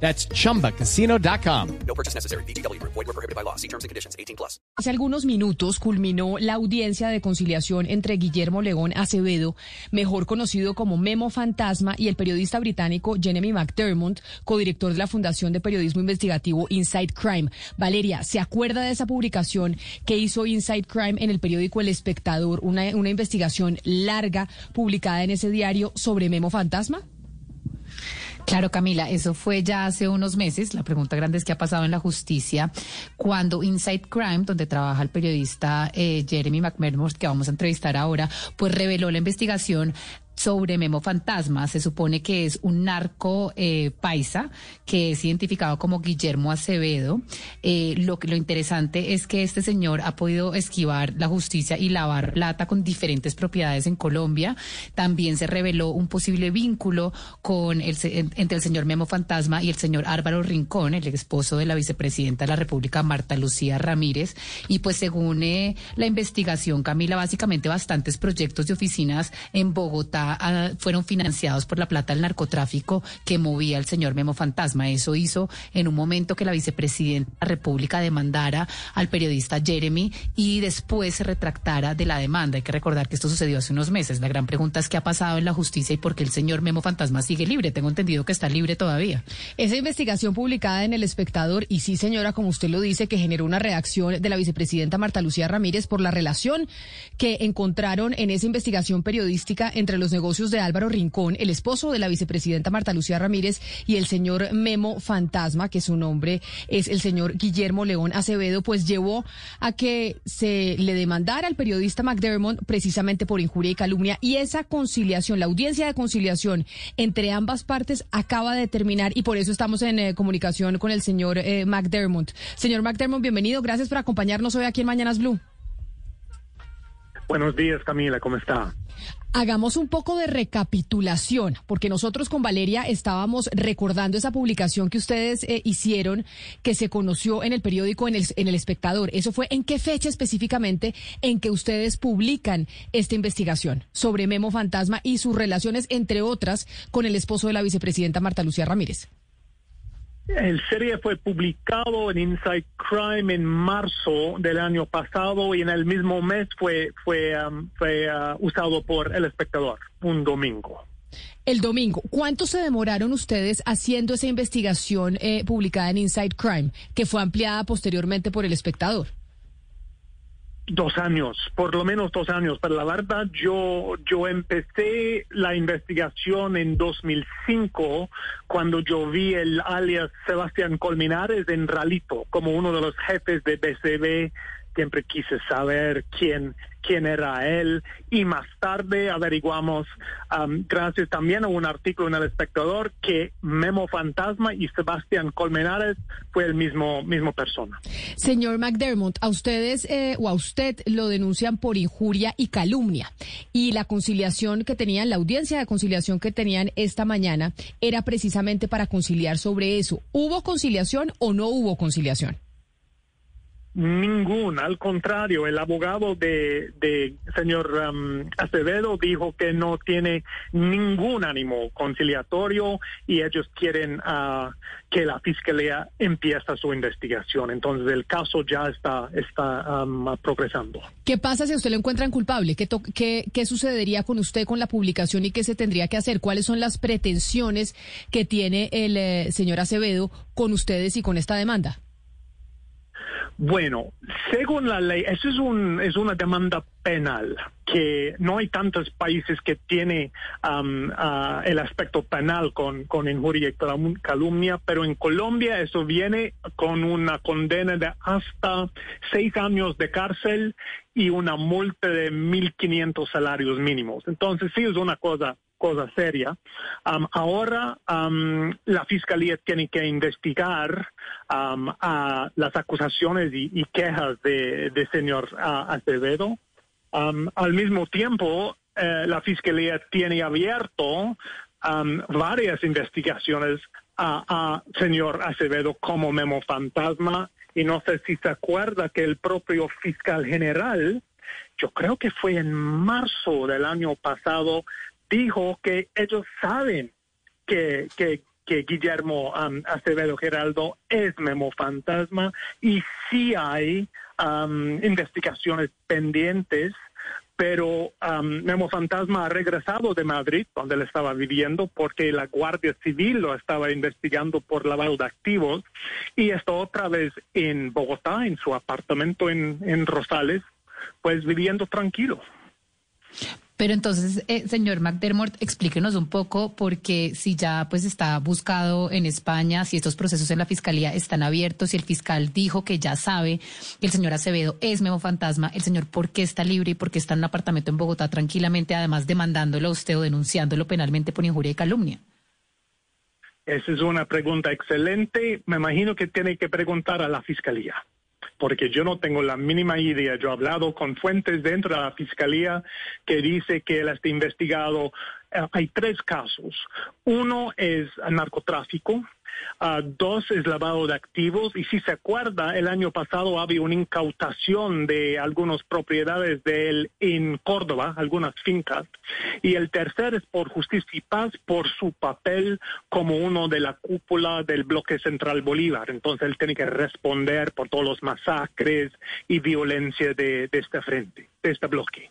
That's chumbacasino.com. No purchase necessary. BGW. Void were prohibited by law. See terms and conditions. 18 plus. Hace algunos minutos culminó la audiencia de conciliación entre Guillermo León Acevedo, mejor conocido como Memo Fantasma, y el periodista británico Jeremy McDermott, codirector de la Fundación de Periodismo Investigativo Inside Crime. Valeria, ¿se acuerda de esa publicación que hizo Inside Crime en el periódico El Espectador, una, una investigación larga publicada en ese diario sobre Memo Fantasma? Claro, Camila, eso fue ya hace unos meses. La pregunta grande es qué ha pasado en la justicia cuando Inside Crime, donde trabaja el periodista eh, Jeremy McMermott, que vamos a entrevistar ahora, pues reveló la investigación sobre Memo Fantasma. Se supone que es un narco eh, paisa que es identificado como Guillermo Acevedo. Eh, lo, lo interesante es que este señor ha podido esquivar la justicia y lavar plata con diferentes propiedades en Colombia. También se reveló un posible vínculo con el, entre el señor Memo Fantasma y el señor Álvaro Rincón, el esposo de la vicepresidenta de la República, Marta Lucía Ramírez. Y pues según eh, la investigación, Camila, básicamente bastantes proyectos de oficinas en Bogotá fueron financiados por la plata del narcotráfico que movía el señor Memo Fantasma. Eso hizo en un momento que la vicepresidenta de la República demandara al periodista Jeremy y después se retractara de la demanda. Hay que recordar que esto sucedió hace unos meses. La gran pregunta es qué ha pasado en la justicia y por qué el señor Memo Fantasma sigue libre. Tengo entendido que está libre todavía. Esa investigación publicada en El Espectador, y sí, señora, como usted lo dice, que generó una reacción de la vicepresidenta Marta Lucía Ramírez por la relación que encontraron en esa investigación periodística entre los negocios de Álvaro Rincón, el esposo de la vicepresidenta Marta Lucía Ramírez y el señor Memo Fantasma, que su nombre es el señor Guillermo León Acevedo, pues llevó a que se le demandara al periodista McDermott precisamente por injuria y calumnia y esa conciliación, la audiencia de conciliación entre ambas partes acaba de terminar y por eso estamos en eh, comunicación con el señor eh, McDermott. Señor McDermott, bienvenido. Gracias por acompañarnos hoy aquí en Mañanas Blue. Buenos días, Camila. ¿Cómo está? Hagamos un poco de recapitulación, porque nosotros con Valeria estábamos recordando esa publicación que ustedes eh, hicieron, que se conoció en el periódico en el, en el Espectador. ¿Eso fue en qué fecha específicamente en que ustedes publican esta investigación sobre Memo Fantasma y sus relaciones, entre otras, con el esposo de la vicepresidenta Marta Lucía Ramírez? El serie fue publicado en Inside Crime en marzo del año pasado y en el mismo mes fue, fue, um, fue uh, usado por El Espectador, un domingo. El domingo, ¿cuánto se demoraron ustedes haciendo esa investigación eh, publicada en Inside Crime, que fue ampliada posteriormente por El Espectador? Dos años, por lo menos dos años, pero la verdad yo, yo empecé la investigación en 2005 cuando yo vi el alias Sebastián Colmenares en Ralito como uno de los jefes de BCB siempre quise saber quién, quién era él y más tarde averiguamos, um, gracias también a un artículo en El Espectador, que Memo Fantasma y Sebastián Colmenares fue el mismo, mismo persona. Señor McDermott, a ustedes eh, o a usted lo denuncian por injuria y calumnia y la conciliación que tenían, la audiencia de conciliación que tenían esta mañana era precisamente para conciliar sobre eso. ¿Hubo conciliación o no hubo conciliación? Ningún, al contrario, el abogado de, de señor um, Acevedo dijo que no tiene ningún ánimo conciliatorio y ellos quieren uh, que la fiscalía empiece su investigación. Entonces el caso ya está, está um, progresando. ¿Qué pasa si usted lo encuentran culpable? ¿Qué, qué, ¿Qué sucedería con usted con la publicación y qué se tendría que hacer? ¿Cuáles son las pretensiones que tiene el eh, señor Acevedo con ustedes y con esta demanda? Bueno, según la ley, eso es, un, es una demanda penal, que no hay tantos países que tiene um, uh, el aspecto penal con, con injuria y calumnia, pero en Colombia eso viene con una condena de hasta seis años de cárcel y una multa de 1.500 salarios mínimos. Entonces sí es una cosa cosa seria. Ahora la fiscalía tiene que investigar a las acusaciones y, quejas de, de señor Acevedo. Al mismo tiempo, eh, la fiscalía tiene abierto varias investigaciones a señor Acevedo como memo fantasma y no sé si se acuerda que el propio fiscal general, yo creo que fue en marzo del año pasado, dijo que ellos saben que, que, Guillermo um, Acevedo Geraldo es memo fantasma y sí hay um, investigaciones pendientes pero um, Memo Fantasma ha regresado de Madrid, donde él estaba viviendo, porque la Guardia Civil lo estaba investigando por lavado de activos, y está otra vez en Bogotá, en su apartamento en, en Rosales, pues viviendo tranquilo. Pero entonces, eh, señor McDermott, explíquenos un poco, porque si ya pues está buscado en España, si estos procesos en la fiscalía están abiertos, si el fiscal dijo que ya sabe que el señor Acevedo es memo fantasma, el señor por qué está libre y por qué está en un apartamento en Bogotá tranquilamente, además demandándolo a usted o denunciándolo penalmente por injuria y calumnia. Esa es una pregunta excelente. Me imagino que tiene que preguntar a la fiscalía porque yo no tengo la mínima idea. Yo he hablado con fuentes dentro de la fiscalía que dice que él está investigado. Eh, hay tres casos. Uno es narcotráfico, Uh, dos es lavado de activos y si se acuerda, el año pasado había una incautación de algunas propiedades de él en Córdoba, algunas fincas. Y el tercer es por justicia y paz por su papel como uno de la cúpula del bloque central Bolívar. Entonces él tiene que responder por todos los masacres y violencia de, de este frente, de este bloque.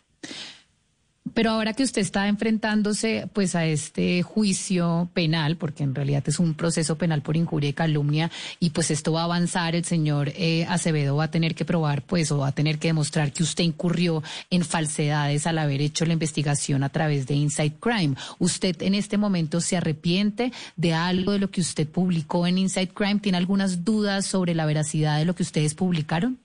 Pero ahora que usted está enfrentándose pues a este juicio penal, porque en realidad es un proceso penal por injuria y calumnia, y pues esto va a avanzar, el señor eh, Acevedo va a tener que probar pues o va a tener que demostrar que usted incurrió en falsedades al haber hecho la investigación a través de Inside Crime. ¿Usted en este momento se arrepiente de algo de lo que usted publicó en Inside Crime? ¿Tiene algunas dudas sobre la veracidad de lo que ustedes publicaron?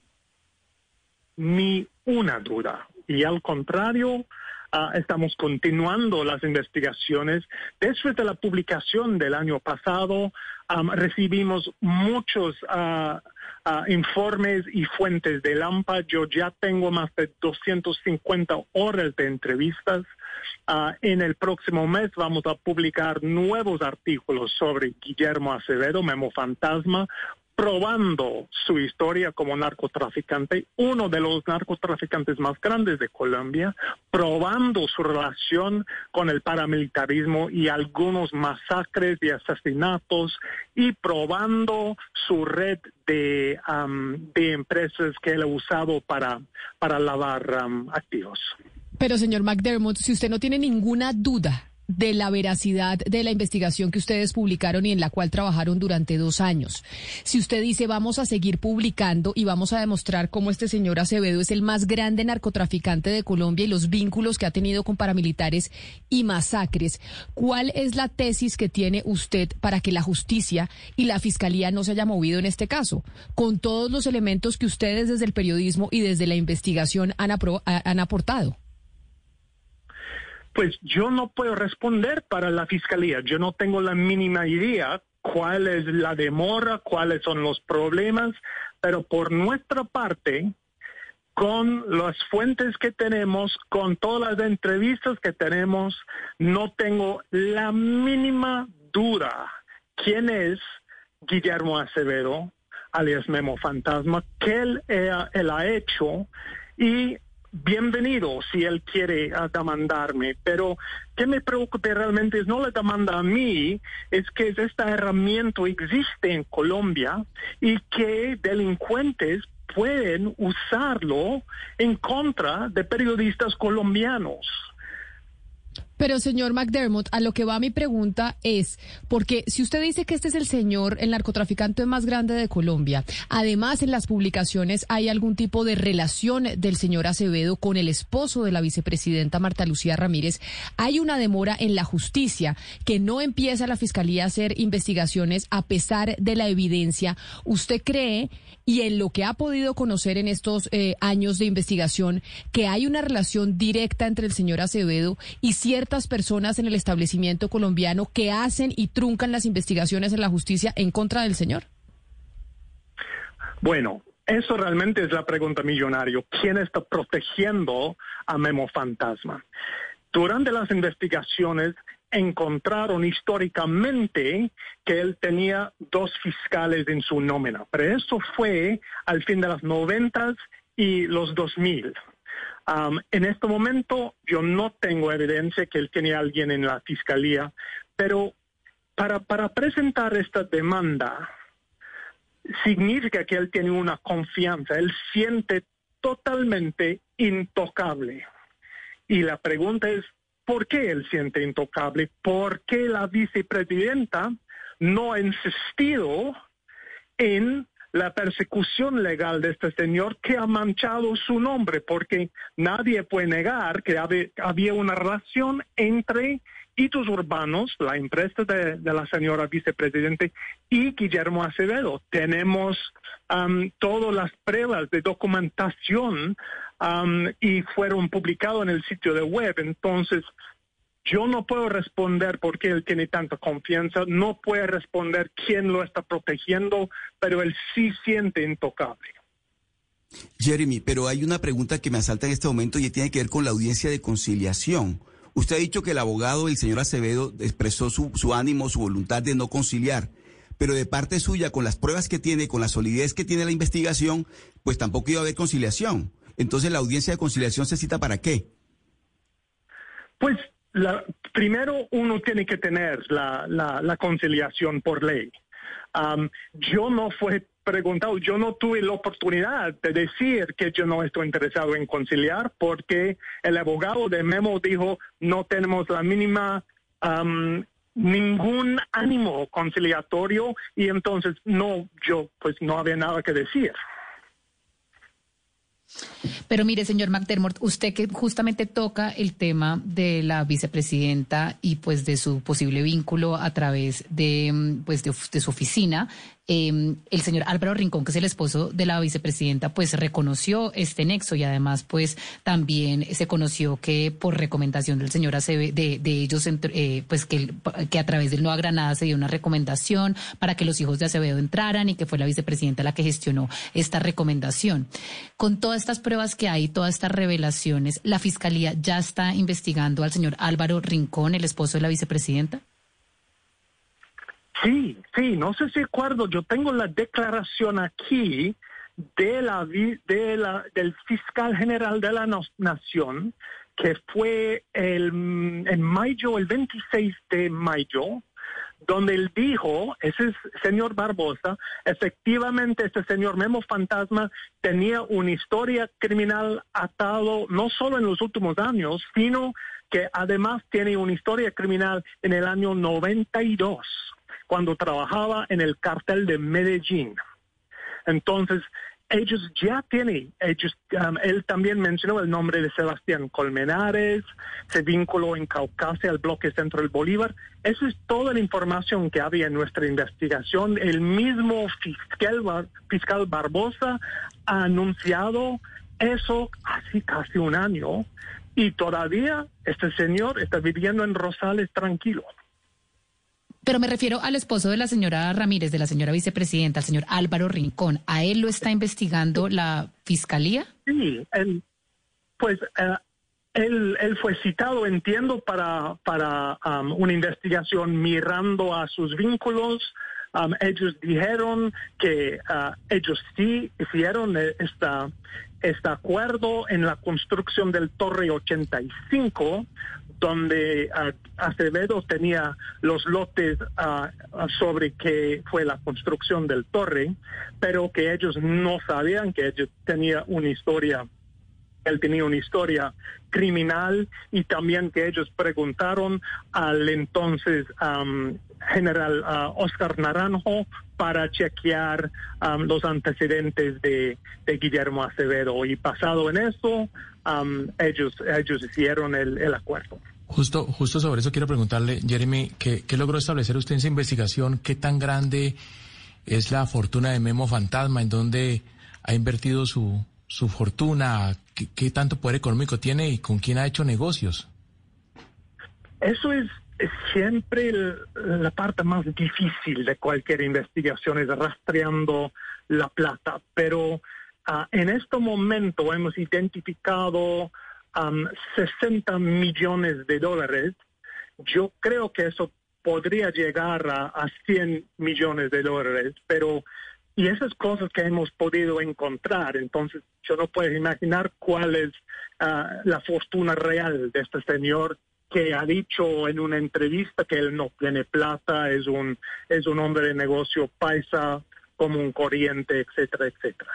Ni una duda. Y al contrario, Uh, estamos continuando las investigaciones. Después de la publicación del año pasado, recibimos muchos uh, uh, informes y fuentes de LAMPA. Yo ya tengo más de 250 horas de entrevistas. en el próximo mes vamos a publicar nuevos artículos sobre Guillermo Acevedo, Memo Fantasma, probando su historia como narcotraficante, uno de los narcotraficantes más grandes de Colombia, probando su relación con el paramilitarismo y algunos masacres y asesinatos, y probando su red de, um, de empresas que él ha usado para, para lavar activos. Pero señor McDermott, si usted no tiene ninguna duda de la veracidad de la investigación que ustedes publicaron y en la cual trabajaron durante dos años. Si usted dice vamos a seguir publicando y vamos a demostrar cómo este señor Acevedo es el más grande narcotraficante de Colombia y los vínculos que ha tenido con paramilitares y masacres, ¿cuál es la tesis que tiene usted para que la justicia y la fiscalía no se haya movido en este caso? Con todos los elementos que ustedes desde el periodismo y desde la investigación han, han aportado. Pues yo no puedo responder para la fiscalía. Yo no tengo la mínima idea cuál es la demora, cuáles son los problemas, pero por nuestra parte, con las fuentes que tenemos, con todas las entrevistas que tenemos, no tengo la mínima duda quién es Guillermo Acevedo, alias Memo Fantasma, qué él, él ha hecho y bienvenido si él quiere demandarme, pero que me preocupe realmente es no le demanda a mí, es que esta herramienta existe en Colombia y que delincuentes pueden usarlo en contra de periodistas colombianos. Pero señor McDermott, a lo que va mi pregunta es, porque si usted dice que este es el señor, el narcotraficante más grande de Colombia, además en las publicaciones hay algún tipo de relación del señor Acevedo con el esposo de la vicepresidenta Marta Lucía Ramírez, hay una demora en la justicia que no empieza la fiscalía a hacer investigaciones a pesar de la evidencia. ¿Usted cree y en lo que ha podido conocer en estos eh, años de investigación que hay una relación directa entre el señor Acevedo y cierta ciertas personas en el establecimiento colombiano que hacen y truncan las investigaciones en la justicia en contra del señor? Bueno, eso realmente es la pregunta millonario. ¿Quién está protegiendo a Memo Fantasma? Durante las investigaciones encontraron históricamente que él tenía dos fiscales en su nómina, pero eso fue al fin de las noventas y los dos mil. Um, en este momento yo no tengo evidencia que él tenía alguien en la fiscalía, pero para, para presentar esta demanda significa que él tiene una confianza, él siente totalmente intocable. Y la pregunta es, ¿por qué él siente intocable? ¿Por qué la vicepresidenta no ha insistido en la persecución legal de este señor que ha manchado su nombre? Porque nadie puede negar que había una relación entre Hitos Urbanos, la empresa de, la señora vicepresidente, y Guillermo Acevedo. Tenemos um, todas las pruebas de documentación um, y fueron publicados en el sitio de web. Entonces, yo no puedo responder por qué él tiene tanta confianza, no puede responder quién lo está protegiendo, pero él sí siente intocable. Jeremy, pero hay una pregunta que me asalta en este momento y tiene que ver con la audiencia de conciliación. Usted ha dicho que el abogado, el señor Acevedo, expresó su, su ánimo, su voluntad de no conciliar, pero de parte suya, con las pruebas que tiene, con la solidez que tiene la investigación, pues tampoco iba a haber conciliación. Entonces, ¿la audiencia de conciliación se cita para qué? Pues la, primero uno tiene que tener la, la, conciliación por ley. Yo no fui preguntado, yo no tuve la oportunidad de decir que yo no estoy interesado en conciliar porque el abogado de Memo dijo no tenemos la mínima ningún ánimo conciliatorio y entonces no, yo pues no había nada que decir. Pero mire, señor McDermott, usted que justamente toca el tema de la vicepresidenta y pues de su posible vínculo a través de, pues de su oficina, Em, el señor Álvaro Rincón, que es el esposo de la vicepresidenta, pues reconoció este nexo y además pues también se conoció que por recomendación del señor Acevedo, de, ellos, eh, pues que, que a través del Nueva Granada se dio una recomendación para que los hijos de Acevedo entraran y que fue la vicepresidenta la que gestionó esta recomendación. Con todas estas pruebas que hay, todas estas revelaciones, ¿la Fiscalía ya está investigando al señor Álvaro Rincón, el esposo de la vicepresidenta? Sí, sí, no sé si acuerdo, yo tengo la declaración aquí de la, de la, del fiscal general de la nación, que fue el, en mayo, el 26 de mayo, donde él dijo, ese señor Barbosa, efectivamente este señor Memo Fantasma tenía una historia criminal atado no solo en los últimos años, sino que además tiene una historia criminal en el año 92 cuando trabajaba en el cartel de Medellín. Entonces, ellos ya tienen, ellos, um, él también mencionó el nombre de Sebastián Colmenares, se vinculó en Caucasia al bloque centro del Bolívar. Esa es toda la información que había en nuestra investigación. El mismo fiscal, fiscal Barbosa ha anunciado eso hace casi un año y todavía este señor está viviendo en Rosales tranquilo. Pero me refiero al esposo de la señora Ramírez, de la señora vicepresidenta, el señor Álvaro Rincón. ¿A él lo está investigando la fiscalía? Sí, él, pues eh, él, fue citado, entiendo, para, para um, una investigación mirando a sus vínculos. Um, ellos dijeron que uh, ellos sí hicieron esta, este acuerdo en la construcción del Torre 85 donde uh, Acevedo tenía los lotes uh, sobre que fue la construcción del torre, pero que ellos no sabían que ellos tenía una historia, él tenía una historia criminal y también que ellos preguntaron al entonces um, general uh, Oscar Naranjo para chequear um, los antecedentes de, de, Guillermo Acevedo y pasado en eso um, ellos ellos hicieron el, acuerdo. Justo, justo sobre eso quiero preguntarle, Jeremy, ¿qué, logró establecer usted en esa investigación? ¿Qué tan grande es la fortuna de Memo Fantasma? ¿En dónde ha invertido su, su fortuna? ¿Qué, tanto poder económico tiene y con quién ha hecho negocios? Eso es, siempre el- la parte más difícil de cualquier investigación, es rastreando la plata. Pero ah, en este momento hemos identificado am, 60 millones de dólares. Yo creo que eso podría llegar a, a 100 millones de dólares, pero y esas cosas que hemos podido encontrar, entonces yo no puedo imaginar cuál es ah, la fortuna real de este señor que ha dicho en una entrevista que él no tiene plata, es un, es un hombre de negocio paisa, como un corriente, etcétera, etcétera.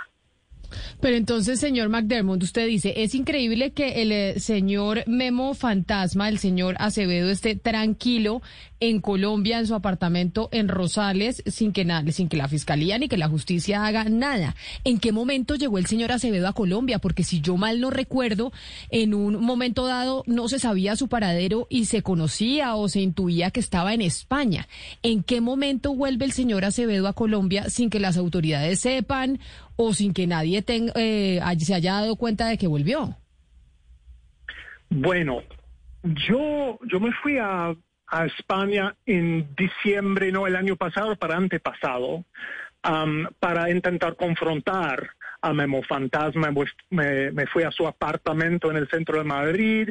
Pero entonces, señor McDermott, usted dice, es increíble que el eh, señor Memo Fantasma, el señor Acevedo, esté tranquilo en Colombia, en su apartamento en Rosales, sin que nada, sin que la fiscalía ni que la justicia haga nada. ¿En qué momento llegó el señor Acevedo a Colombia? Porque si yo mal no recuerdo, en un momento dado no se sabía su paradero y se conocía o se intuía que estaba en España. ¿En qué momento vuelve el señor Acevedo a Colombia sin que las autoridades sepan o sin que nadie eh, se haya dado cuenta de que volvió? Bueno, yo, yo me fui a, a España en diciembre, no el año pasado, para antepasado, am, para intentar confrontar a Memo Fantasma. Pues, Me, fui a su apartamento en el centro de Madrid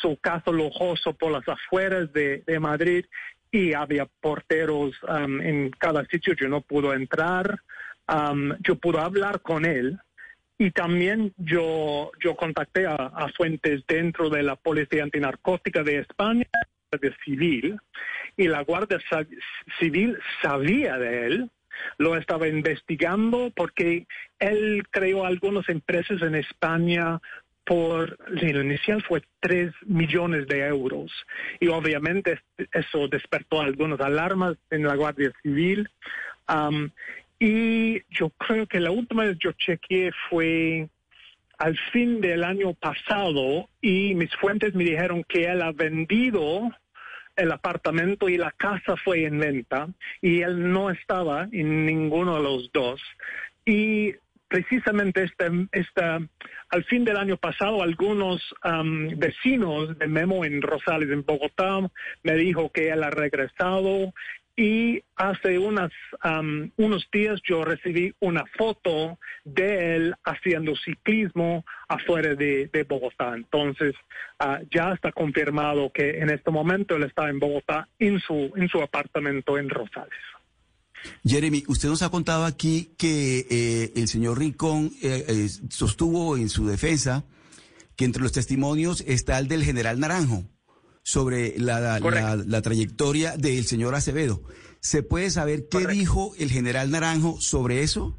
su casa lujoso por las afueras de, de Madrid y había porteros am, en cada sitio. Yo no pude entrar. Yo pude hablar con él. Y también yo, yo contacté a, a fuentes dentro de la Policía Antinarcótica de España, de Civil, y la Guardia Civil sabía de él, lo estaba investigando porque él creó algunas empresas en España por, el inicial fue 3 millones de euros. Y obviamente eso despertó algunas alarmas en la Guardia Civil. Am, y yo creo que la última vez yo chequeé fue al fin del año pasado y mis fuentes me dijeron que él ha vendido el apartamento y la casa fue en venta y él no estaba en ninguno de los dos. Y precisamente este, esta, al fin del año pasado, algunos am, vecinos de Memo en Rosales, en Bogotá, me dijo que él ha regresado y hace unas, am, unos días yo recibí una foto de él haciendo ciclismo afuera de, de Bogotá. Entonces, ah, ya está confirmado que en este momento él está en Bogotá, en su, en su apartamento en Rosales. Jeremy, usted nos ha contado aquí que eh, el señor Rincón eh, eh, sostuvo en su defensa que entre los testimonios está el del general Naranjo sobre la, la- trayectoria del señor Acevedo. ¿Se puede saber qué Correcto. dijo el general Naranjo sobre eso?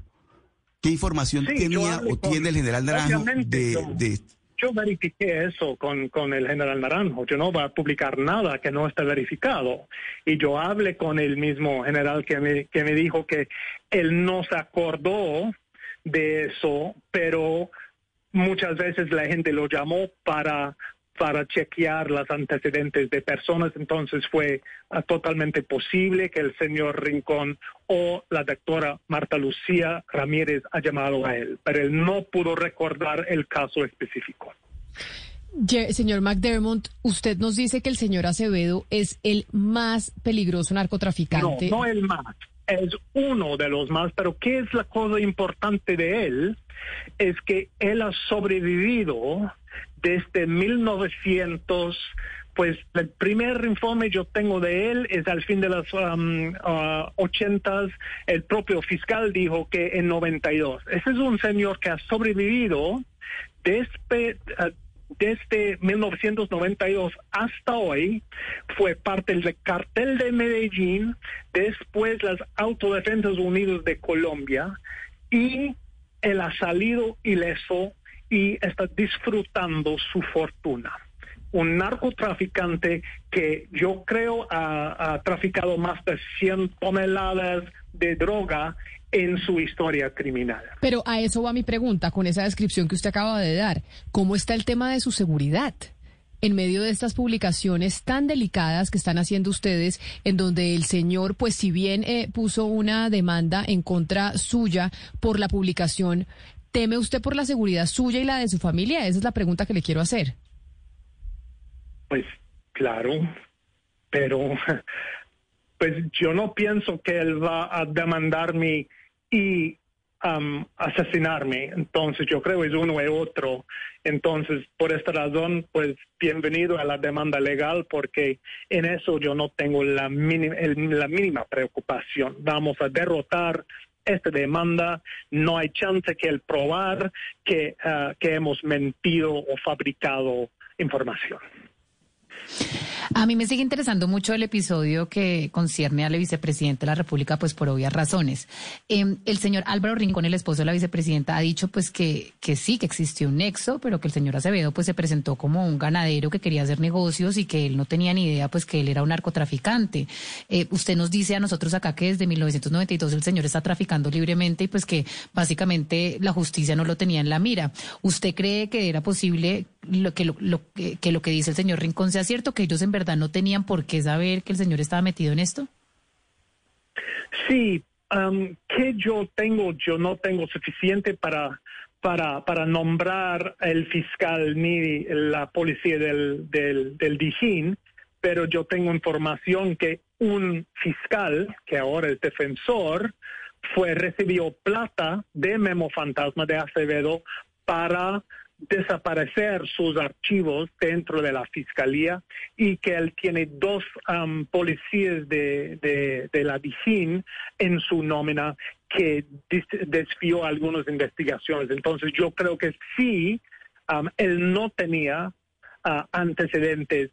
¿Qué información Sí, tenía o tiene el general Naranjo de, yo- de- Yo verifiqué eso con, con el general Naranjo. Yo no voy a publicar nada que no esté verificado. Y yo hablé con el mismo general que me, que me dijo que él no se acordó de eso, pero muchas veces la gente lo llamó para para chequear los antecedentes de personas, entonces fue ah, totalmente posible que el señor Rincón o la doctora Marta Lucía Ramírez ha llamado a él, pero él no pudo recordar el caso específico. Señor McDermott, usted nos dice que el señor Acevedo es el más peligroso No, narcotraficante. no el más, es uno de los más, pero ¿qué es la cosa importante de él? Es que él ha sobrevivido desde 1900, pues el primer informe yo tengo de él es al fin de los um, ah, ochentas, el propio fiscal dijo que en 92. Ese es un señor que ha sobrevivido desde, desde 1992 hasta hoy, fue parte del cartel de Medellín, después las Autodefensas Unidas de Colombia, y él ha salido ileso y está disfrutando su fortuna. Un narcotraficante que yo creo ha, ha traficado más de 100 toneladas de droga en su historia criminal. Pero a eso va mi pregunta con esa descripción que usted acaba de dar. ¿Cómo está el tema de su seguridad? En medio de estas publicaciones tan delicadas que están haciendo ustedes, en donde el señor, pues si bien eh, puso una demanda en contra suya por la publicación, ¿teme usted por la seguridad suya y la de su familia? Esa es la pregunta que le quiero hacer. Pues claro, pero pues yo no pienso que él va a demandarme y um, asesinarme. Entonces yo creo es uno y otro. Entonces por esta razón pues bienvenido a la demanda legal porque en eso yo no tengo la mínima, la mínima preocupación. Vamos a derrotar esta demanda, no hay chance que el probar que, uh, que hemos mentido o fabricado información. A mí me sigue interesando mucho el episodio que concierne al vicepresidente de la República, pues por obvias razones. Eh, el señor Álvaro Rincón, el esposo de la vicepresidenta, ha dicho pues que, que sí, que existió un nexo, pero que el señor Acevedo pues se presentó como un ganadero que quería hacer negocios y que él no tenía ni idea pues que él era un narcotraficante. Eh, usted nos dice a nosotros acá que desde 1992 el señor está traficando libremente y pues que básicamente la justicia no lo tenía en la mira. ¿Usted cree que era posible lo que lo, que lo que dice el señor Rincón sea cierto, que ellos en verdad no tenían por qué saber que el señor estaba metido en esto? Sí, um, que yo tengo, yo no tengo suficiente para para, para nombrar el fiscal ni la policía del, del, del Dijín, pero yo tengo información que un fiscal, que ahora es defensor, fue recibió plata de Memo Fantasma de Acevedo para desaparecer sus archivos dentro de la fiscalía y que él tiene dos um, policías de, de, la DICIN en su nómina que desvió algunas investigaciones. Entonces yo creo que sí, él no tenía uh, antecedentes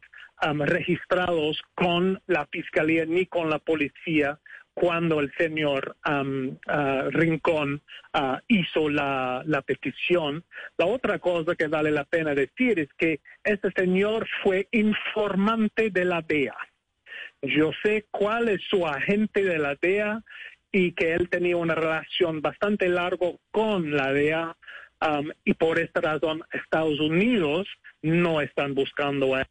registrados con la fiscalía ni con la policía cuando el señor um, uh, Rincón uh, hizo la, petición. La otra cosa que vale la pena decir es que este señor fue informante de la DEA. Yo sé cuál es su agente de la DEA y que él tenía una relación bastante larga con la DEA y por esta razón Estados Unidos no están buscando a él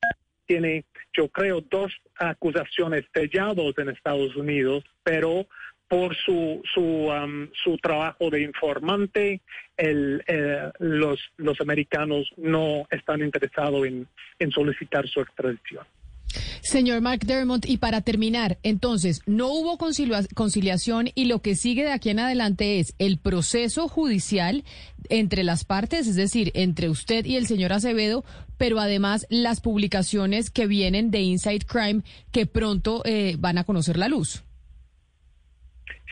tiene, yo creo, dos acusaciones sellados en Estados Unidos, pero por su su, um, su trabajo de informante, el, eh, los, los americanos no están interesados en, en solicitar su extradición. Señor McDermott, y para terminar, entonces, no hubo conciliación y lo que sigue de aquí en adelante es el proceso judicial entre las partes, es decir, entre usted y el señor Acevedo, pero además las publicaciones que vienen de Inside Crime que pronto eh, van a conocer la luz.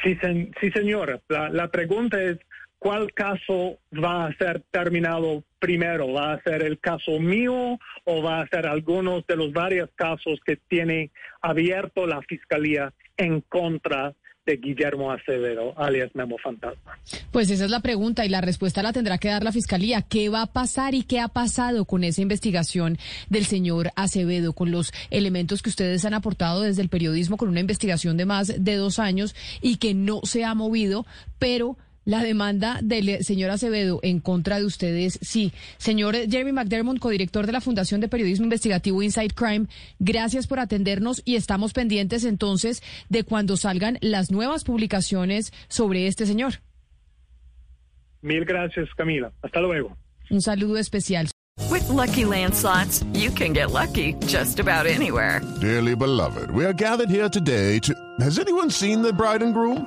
Sí, sí señora. La pregunta es, ¿cuál caso va a ser terminado primero? ¿Va a ser el caso mío o va a ser algunos de los varios casos que tiene abierto la Fiscalía en contra de Guillermo Acevedo, alias Memo Fantasma? Pues esa es la pregunta y la respuesta la tendrá que dar la Fiscalía. ¿Qué va a pasar y qué ha pasado con esa investigación del señor Acevedo, con los elementos que ustedes han aportado desde el periodismo, con una investigación de más de dos años y que no se ha movido, pero la demanda del señor Acevedo en contra de ustedes, sí. Señor Jeremy McDermott, codirector de la Fundación de Periodismo Investigativo Inside Crime, gracias por atendernos y estamos pendientes entonces de cuando salgan las nuevas publicaciones sobre este señor. Mil gracias, Camila. Hasta luego. Un saludo especial. With lucky landslots, you can get lucky just about anywhere. Dearly beloved, we are gathered here today to. Has anyone seen the bride and groom?